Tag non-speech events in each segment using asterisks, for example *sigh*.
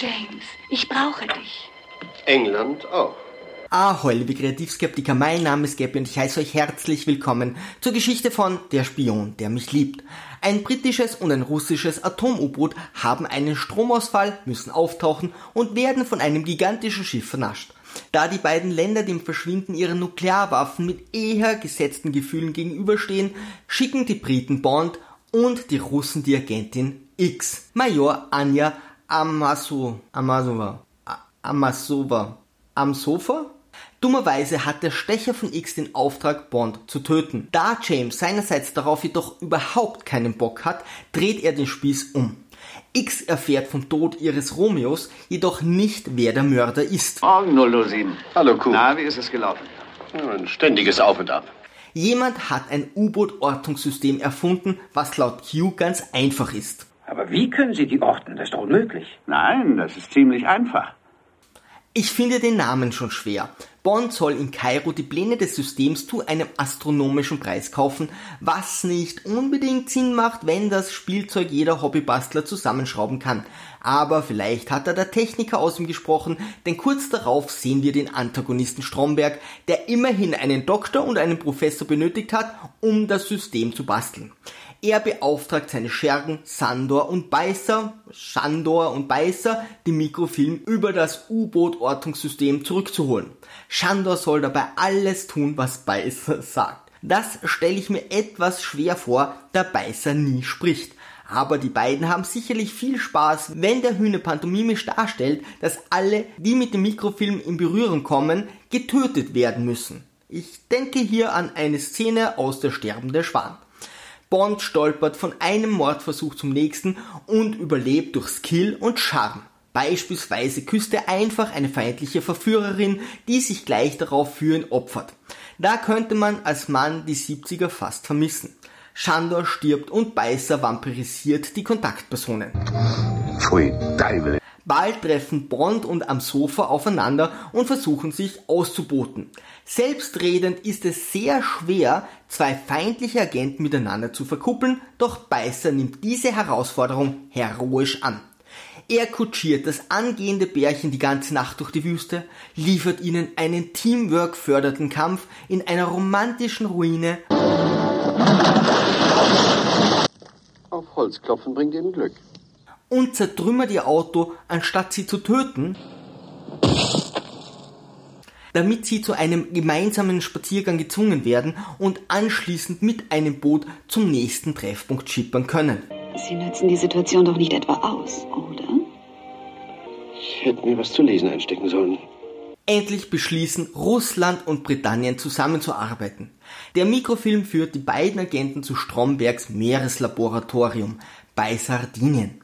James, ich brauche dich. England auch. Ahoi, liebe Kreativskeptiker, mein Name ist Gabby und ich heiße euch herzlich willkommen zur Geschichte von Der Spion, der mich liebt. Ein britisches und ein russisches Atom-U-Boot haben einen Stromausfall, müssen auftauchen und werden von einem gigantischen Schiff vernascht. Da die beiden Länder dem Verschwinden ihrer Nuklearwaffen mit eher gesetzten Gefühlen gegenüberstehen, schicken die Briten Bond und die Russen die Agentin X, Major Anja Amasu, Amasova, Amasova, am Sofa? Dummerweise hat der Stecher von X den Auftrag, Bond zu töten. Da James seinerseits darauf jedoch überhaupt keinen Bock hat, dreht er den Spieß um. X erfährt vom Tod ihres Romeos jedoch nicht, wer der Mörder ist. Morgen 007. Hallo, Kuh. Na, wie ist es gelaufen? Ein ständiges Auf und Ab. Jemand hat ein U-Boot-Ortungssystem erfunden, was laut Q ganz einfach ist. Aber wie können Sie die orten? Das ist doch unmöglich. Nein, das ist ziemlich einfach. Ich finde den Namen schon schwer. Bond soll in Kairo die Pläne des Systems zu einem astronomischen Preis kaufen, was nicht unbedingt Sinn macht, wenn das Spielzeug jeder Hobbybastler zusammenschrauben kann. Aber vielleicht hat da der Techniker aus ihm gesprochen, denn kurz darauf sehen wir den Antagonisten Stromberg, der immerhin einen Doktor und einen Professor benötigt hat, um das System zu basteln. Er beauftragt seine Schergen Sandor und Beißer, Shandor und Beißer, die Mikrofilm über das U-Boot-Ortungssystem zurückzuholen. Shandor soll dabei alles tun, was Beißer *laughs* sagt. Das stelle ich mir etwas schwer vor, da Beißer nie spricht. Aber die beiden haben sicherlich viel Spaß, wenn der Hühner pantomimisch darstellt, dass alle, die mit dem Mikrofilm in Berührung kommen, getötet werden müssen. Ich denke hier an eine Szene aus Der sterbende Schwan. Bond stolpert von einem Mordversuch zum nächsten und überlebt durch Skill und Charme. Beispielsweise küsst er einfach eine feindliche Verführerin, die sich gleich darauf für ihn opfert. Da könnte man als Mann die 70er fast vermissen. Shandor stirbt und Beißer vampirisiert die Kontaktpersonen. Pfui. Bald treffen Bond und am Sofa aufeinander und versuchen sich auszuboten. Selbstredend ist es sehr schwer, zwei feindliche Agenten miteinander zu verkuppeln, doch Beißer nimmt diese Herausforderung heroisch an. Er kutschiert das angehende Bärchen die ganze Nacht durch die Wüste, liefert ihnen einen Teamwork förderten Kampf in einer romantischen Ruine. Auf Holz klopfen bringt ihnen Glück. Und zertrümmert ihr Auto, anstatt sie zu töten, damit sie zu einem gemeinsamen Spaziergang gezwungen werden und anschließend mit einem Boot zum nächsten Treffpunkt schippern können. Sie nutzen die Situation doch nicht etwa aus, oder? Ich hätte mir was zu lesen einstecken sollen. Endlich beschließen Russland und Britannien zusammenzuarbeiten. Der Mikrofilm führt die beiden Agenten zu Strombergs Meereslaboratorium bei Sardinien.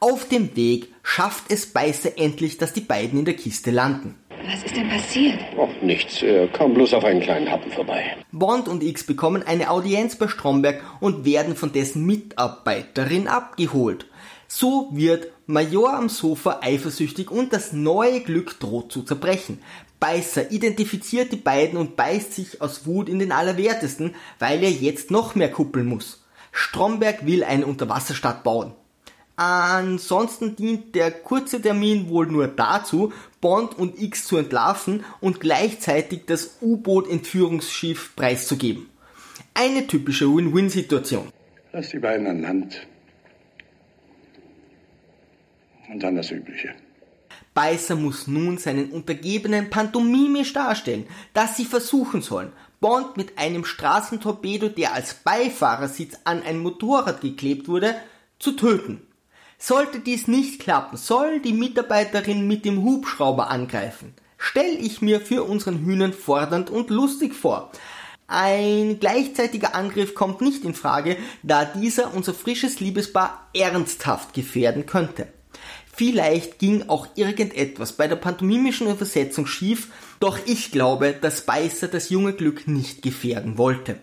Auf dem Weg schafft es Beißer endlich, dass die beiden in der Kiste landen. Was ist denn passiert? Och, nichts. Er kam bloß auf einen kleinen Happen vorbei. Bond und X bekommen eine Audienz bei Stromberg und werden von dessen Mitarbeiterin abgeholt. So wird Major am Sofa eifersüchtig und das neue Glück droht zu zerbrechen. Beißer identifiziert die beiden und beißt sich aus Wut in den Allerwertesten, weil er jetzt noch mehr kuppeln muss. Stromberg will eine Unterwasserstadt bauen. Ansonsten dient der kurze Termin wohl nur dazu, Bond und X zu entlarven und gleichzeitig das U-Boot-Entführungsschiff preiszugeben. Eine typische Win-Win-Situation. Lass die beiden an Land. Und dann das Übliche. Beißer muss nun seinen Untergebenen pantomimisch darstellen, dass sie versuchen sollen, Bond mit einem Straßentorpedo, der als Beifahrersitz an ein Motorrad geklebt wurde, zu töten. Sollte dies nicht klappen, soll die Mitarbeiterin mit dem Hubschrauber angreifen. Stell ich mir für unseren Hühnern fordernd und lustig vor. Ein gleichzeitiger Angriff kommt nicht in Frage, da dieser unser frisches Liebespaar ernsthaft gefährden könnte. Vielleicht ging auch irgendetwas bei der pantomimischen Übersetzung schief, doch ich glaube, dass Beißer das junge Glück nicht gefährden wollte.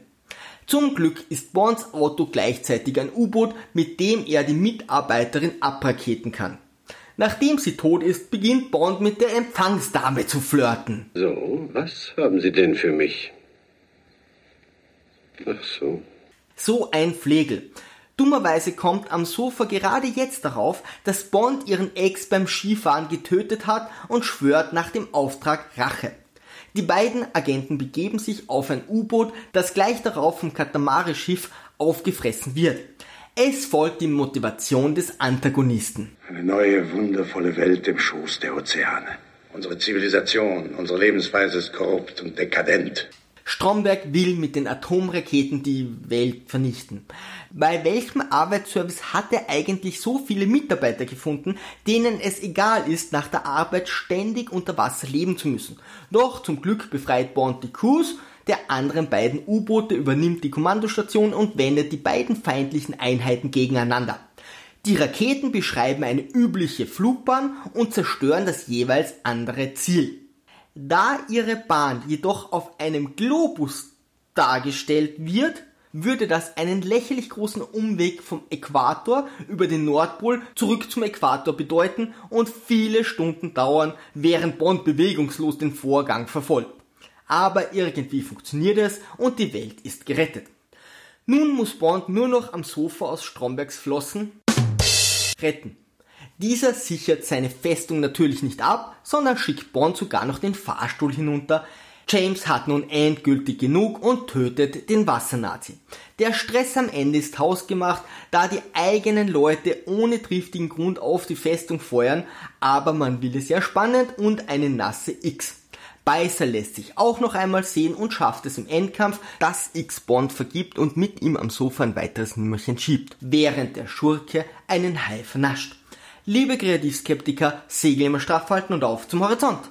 Zum Glück ist Bonds Auto gleichzeitig ein U-Boot, mit dem er die Mitarbeiterin abraketen kann. Nachdem sie tot ist, beginnt Bond mit der Empfangsdame zu flirten. So, was haben Sie denn für mich? Ach so. So ein Flegel. Dummerweise kommt am Sofa gerade jetzt darauf, dass Bond ihren Ex beim Skifahren getötet hat und schwört nach dem Auftrag Rache. Die beiden Agenten begeben sich auf ein U-Boot, das gleich darauf vom Katamari-Schiff aufgefressen wird. Es folgt die Motivation des Antagonisten. Eine neue, wundervolle Welt im Schoß der Ozeane. Unsere Zivilisation, unsere Lebensweise ist korrupt und dekadent. Stromberg will mit den Atomraketen die Welt vernichten. Bei welchem Arbeitsservice hat er eigentlich so viele Mitarbeiter gefunden, denen es egal ist, nach der Arbeit ständig unter Wasser leben zu müssen? Doch zum Glück befreit Bond die Crews, der anderen beiden U-Boote übernimmt die Kommandostation und wendet die beiden feindlichen Einheiten gegeneinander. Die Raketen beschreiben eine übliche Flugbahn und zerstören das jeweils andere Ziel. Da ihre Bahn jedoch auf einem Globus dargestellt wird, würde das einen lächerlich großen Umweg vom Äquator über den Nordpol zurück zum Äquator bedeuten und viele Stunden dauern, während Bond bewegungslos den Vorgang verfolgt. Aber irgendwie funktioniert es und die Welt ist gerettet. Nun muss Bond nur noch am Sofa aus Strombergs Flossen retten. Dieser sichert seine Festung natürlich nicht ab, sondern schickt Bond sogar noch den Fahrstuhl hinunter. James hat nun endgültig genug und tötet den Wassernazi. Der Stress am Ende ist hausgemacht, da die eigenen Leute ohne triftigen Grund auf die Festung feuern, aber man will es ja spannend und eine nasse X. Beißer lässt sich auch noch einmal sehen und schafft es im Endkampf, dass X Bond vergibt und mit ihm am Sofa ein weiteres Nummerchen schiebt, während der Schurke einen Hai vernascht. Liebe Kreativskeptiker, Segel immer straff halten und auf zum Horizont!